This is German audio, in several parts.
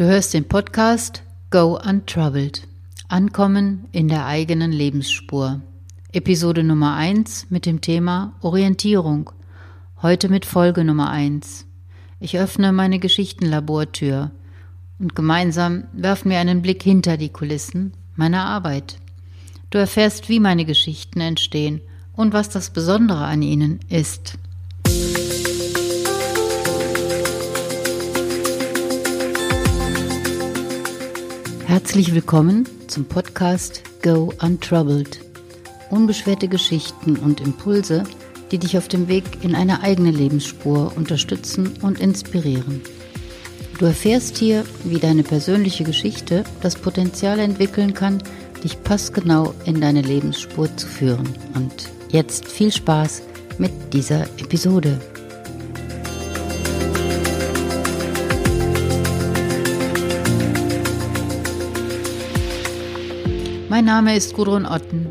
Du hörst den Podcast Go Untroubled. Ankommen in der eigenen Lebensspur. Episode Nummer 1 mit dem Thema Orientierung. Heute mit Folge Nummer 1. Ich öffne meine Geschichtenlabortür und gemeinsam werfen wir einen Blick hinter die Kulissen meiner Arbeit. Du erfährst, wie meine Geschichten entstehen und was das Besondere an ihnen ist. Herzlich willkommen zum Podcast Go Untroubled. Unbeschwerte Geschichten und Impulse, die dich auf dem Weg in eine eigene Lebensspur unterstützen und inspirieren. Du erfährst hier, wie deine persönliche Geschichte das Potenzial entwickeln kann, dich passgenau in deine Lebensspur zu führen. Und jetzt viel Spaß mit dieser Episode. Mein Name ist Gudrun Otten.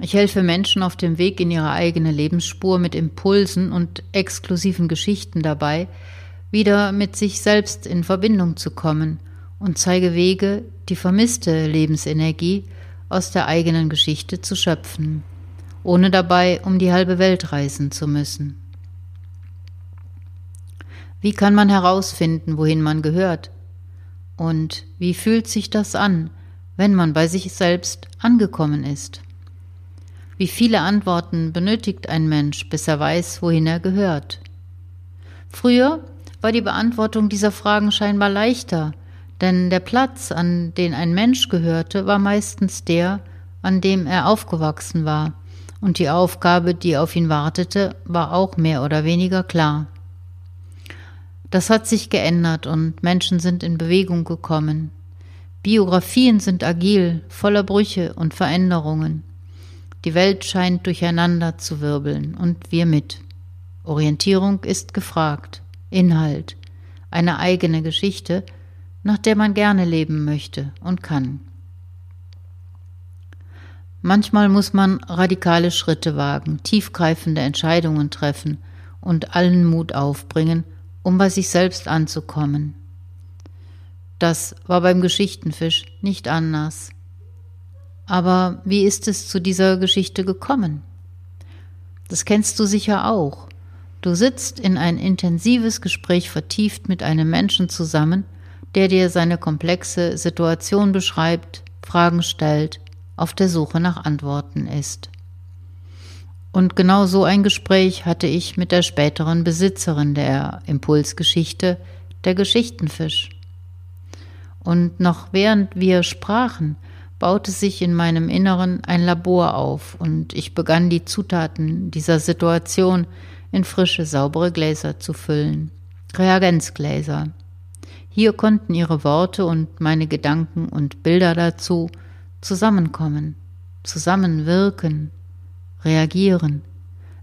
Ich helfe Menschen auf dem Weg in ihre eigene Lebensspur mit Impulsen und exklusiven Geschichten dabei, wieder mit sich selbst in Verbindung zu kommen und zeige Wege, die vermisste Lebensenergie aus der eigenen Geschichte zu schöpfen, ohne dabei um die halbe Welt reisen zu müssen. Wie kann man herausfinden, wohin man gehört? Und wie fühlt sich das an, wenn man bei sich selbst angekommen ist? Wie viele Antworten benötigt ein Mensch, bis er weiß, wohin er gehört? Früher war die Beantwortung dieser Fragen scheinbar leichter, denn der Platz, an den ein Mensch gehörte, war meistens der, an dem er aufgewachsen war, und die Aufgabe, die auf ihn wartete, war auch mehr oder weniger klar. Das hat sich geändert und Menschen sind in Bewegung gekommen. Biografien sind agil, voller Brüche und Veränderungen. Die Welt scheint durcheinander zu wirbeln und wir mit. Orientierung ist gefragt, Inhalt, eine eigene Geschichte, nach der man gerne leben möchte und kann. Manchmal muss man radikale Schritte wagen, tiefgreifende Entscheidungen treffen und allen Mut aufbringen, um bei sich selbst anzukommen. Das war beim Geschichtenfisch nicht anders. Aber wie ist es zu dieser Geschichte gekommen? Das kennst du sicher auch. Du sitzt in ein intensives Gespräch vertieft mit einem Menschen zusammen, der dir seine komplexe Situation beschreibt, Fragen stellt, auf der Suche nach Antworten ist. Und genau so ein Gespräch hatte ich mit der späteren Besitzerin der Impulsgeschichte, der Geschichtenfisch. Und noch während wir sprachen, baute sich in meinem Inneren ein Labor auf und ich begann die Zutaten dieser Situation in frische, saubere Gläser zu füllen. Reagenzgläser. Hier konnten ihre Worte und meine Gedanken und Bilder dazu zusammenkommen, zusammenwirken, reagieren,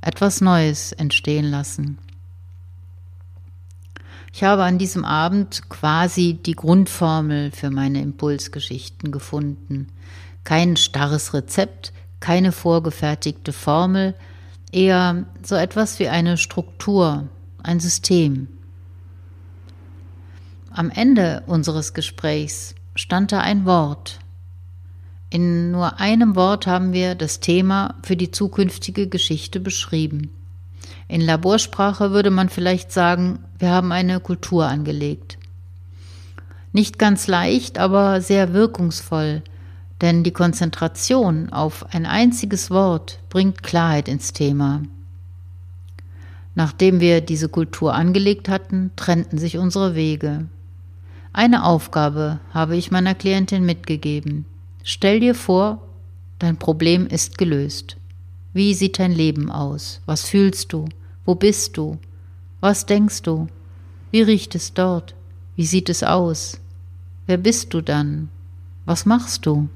etwas Neues entstehen lassen. Ich habe an diesem Abend quasi die Grundformel für meine Impulsgeschichten gefunden. Kein starres Rezept, keine vorgefertigte Formel, eher so etwas wie eine Struktur, ein System. Am Ende unseres Gesprächs stand da ein Wort. In nur einem Wort haben wir das Thema für die zukünftige Geschichte beschrieben. In Laborsprache würde man vielleicht sagen, wir haben eine Kultur angelegt. Nicht ganz leicht, aber sehr wirkungsvoll, denn die Konzentration auf ein einziges Wort bringt Klarheit ins Thema. Nachdem wir diese Kultur angelegt hatten, trennten sich unsere Wege. Eine Aufgabe habe ich meiner Klientin mitgegeben. Stell dir vor, dein Problem ist gelöst. Wie sieht dein Leben aus? Was fühlst du? Wo bist du? Was denkst du? Wie riecht es dort? Wie sieht es aus? Wer bist du dann? Was machst du?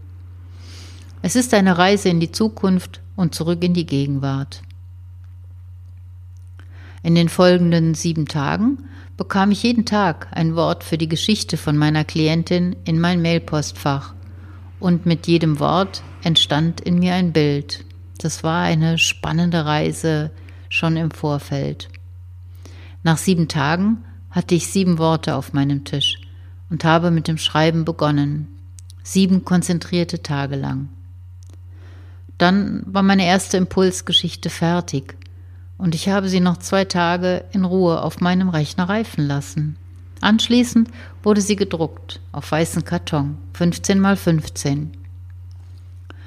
Es ist eine Reise in die Zukunft und zurück in die Gegenwart. In den folgenden sieben Tagen bekam ich jeden Tag ein Wort für die Geschichte von meiner Klientin in mein Mailpostfach und mit jedem Wort entstand in mir ein Bild. Das war eine spannende Reise schon im Vorfeld. Nach sieben Tagen hatte ich sieben Worte auf meinem Tisch und habe mit dem Schreiben begonnen. Sieben konzentrierte Tage lang. Dann war meine erste Impulsgeschichte fertig und ich habe sie noch zwei Tage in Ruhe auf meinem Rechner reifen lassen. Anschließend wurde sie gedruckt auf weißen Karton, 15 mal 15.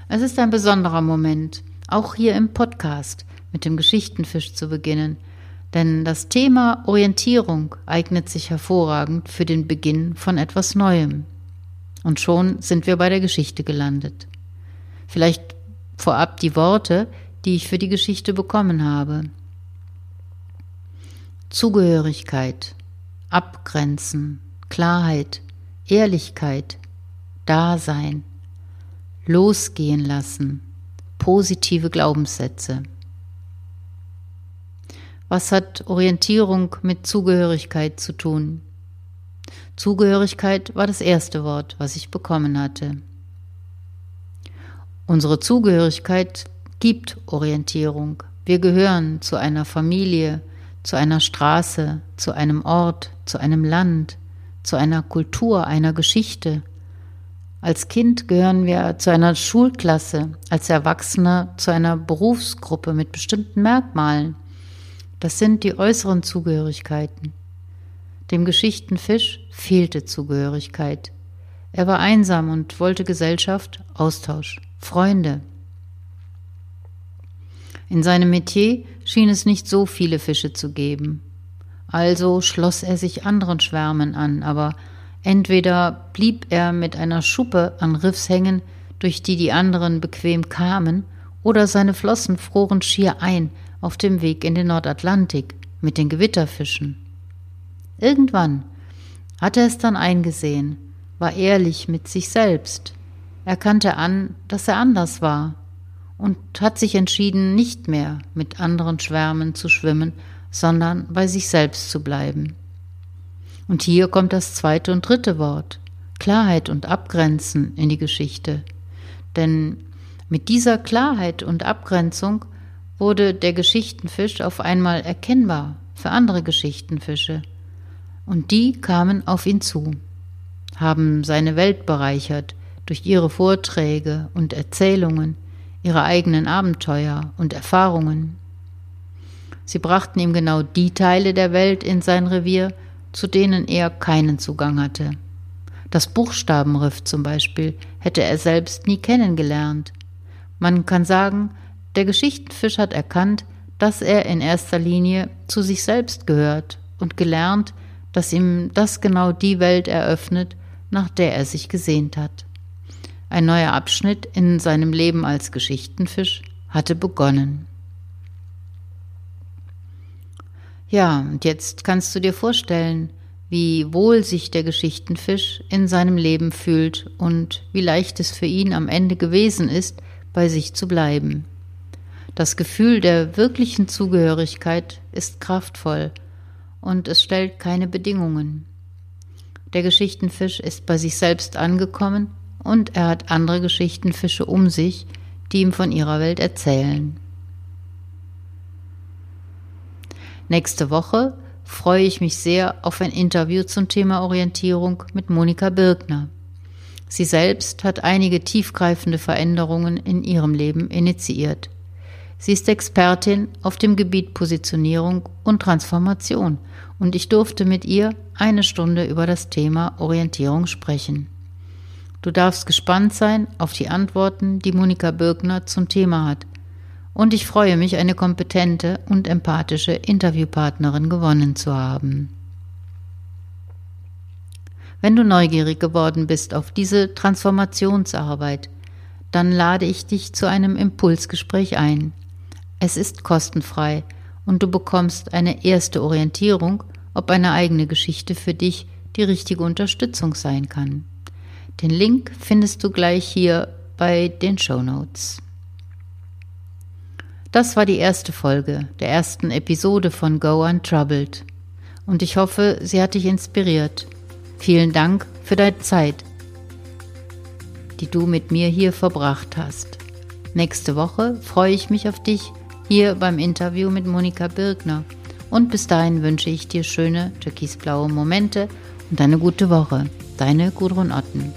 Es ist ein besonderer Moment, auch hier im Podcast mit dem Geschichtenfisch zu beginnen, denn das Thema Orientierung eignet sich hervorragend für den Beginn von etwas Neuem. Und schon sind wir bei der Geschichte gelandet. Vielleicht vorab die Worte, die ich für die Geschichte bekommen habe. Zugehörigkeit, Abgrenzen, Klarheit, Ehrlichkeit, Dasein, Losgehen lassen, positive Glaubenssätze. Was hat Orientierung mit Zugehörigkeit zu tun? Zugehörigkeit war das erste Wort, was ich bekommen hatte. Unsere Zugehörigkeit gibt Orientierung. Wir gehören zu einer Familie, zu einer Straße, zu einem Ort, zu einem Land, zu einer Kultur, einer Geschichte. Als Kind gehören wir zu einer Schulklasse, als Erwachsener zu einer Berufsgruppe mit bestimmten Merkmalen. Das sind die äußeren Zugehörigkeiten. Dem Geschichtenfisch fehlte Zugehörigkeit. Er war einsam und wollte Gesellschaft, Austausch, Freunde. In seinem Metier schien es nicht so viele Fische zu geben. Also schloss er sich anderen Schwärmen an, aber entweder blieb er mit einer Schuppe an Riffs hängen, durch die die anderen bequem kamen, oder seine Flossen froren schier ein auf dem Weg in den Nordatlantik mit den Gewitterfischen. Irgendwann hat er es dann eingesehen, war ehrlich mit sich selbst, erkannte an, dass er anders war und hat sich entschieden, nicht mehr mit anderen Schwärmen zu schwimmen, sondern bei sich selbst zu bleiben. Und hier kommt das zweite und dritte Wort, Klarheit und Abgrenzen in die Geschichte. Denn mit dieser Klarheit und Abgrenzung wurde der Geschichtenfisch auf einmal erkennbar für andere Geschichtenfische. Und die kamen auf ihn zu, haben seine Welt bereichert durch ihre Vorträge und Erzählungen, ihre eigenen Abenteuer und Erfahrungen. Sie brachten ihm genau die Teile der Welt in sein Revier, zu denen er keinen Zugang hatte. Das Buchstabenriff zum Beispiel hätte er selbst nie kennengelernt. Man kann sagen, der Geschichtenfisch hat erkannt, dass er in erster Linie zu sich selbst gehört und gelernt, dass ihm das genau die Welt eröffnet, nach der er sich gesehnt hat. Ein neuer Abschnitt in seinem Leben als Geschichtenfisch hatte begonnen. Ja, und jetzt kannst du dir vorstellen, wie wohl sich der Geschichtenfisch in seinem Leben fühlt und wie leicht es für ihn am Ende gewesen ist, bei sich zu bleiben. Das Gefühl der wirklichen Zugehörigkeit ist kraftvoll und es stellt keine Bedingungen. Der Geschichtenfisch ist bei sich selbst angekommen und er hat andere Geschichtenfische um sich, die ihm von ihrer Welt erzählen. Nächste Woche freue ich mich sehr auf ein Interview zum Thema Orientierung mit Monika Birkner. Sie selbst hat einige tiefgreifende Veränderungen in ihrem Leben initiiert. Sie ist Expertin auf dem Gebiet Positionierung und Transformation und ich durfte mit ihr eine Stunde über das Thema Orientierung sprechen. Du darfst gespannt sein auf die Antworten, die Monika Birkner zum Thema hat. Und ich freue mich, eine kompetente und empathische Interviewpartnerin gewonnen zu haben. Wenn du neugierig geworden bist auf diese Transformationsarbeit, dann lade ich dich zu einem Impulsgespräch ein. Es ist kostenfrei und du bekommst eine erste Orientierung, ob eine eigene Geschichte für dich die richtige Unterstützung sein kann. Den Link findest du gleich hier bei den Show Notes. Das war die erste Folge der ersten Episode von Go Untroubled und ich hoffe, sie hat dich inspiriert. Vielen Dank für deine Zeit, die du mit mir hier verbracht hast. Nächste Woche freue ich mich auf dich hier beim Interview mit Monika Birgner und bis dahin wünsche ich dir schöne türkisblaue Momente und eine gute Woche. Deine Gudrun Otten.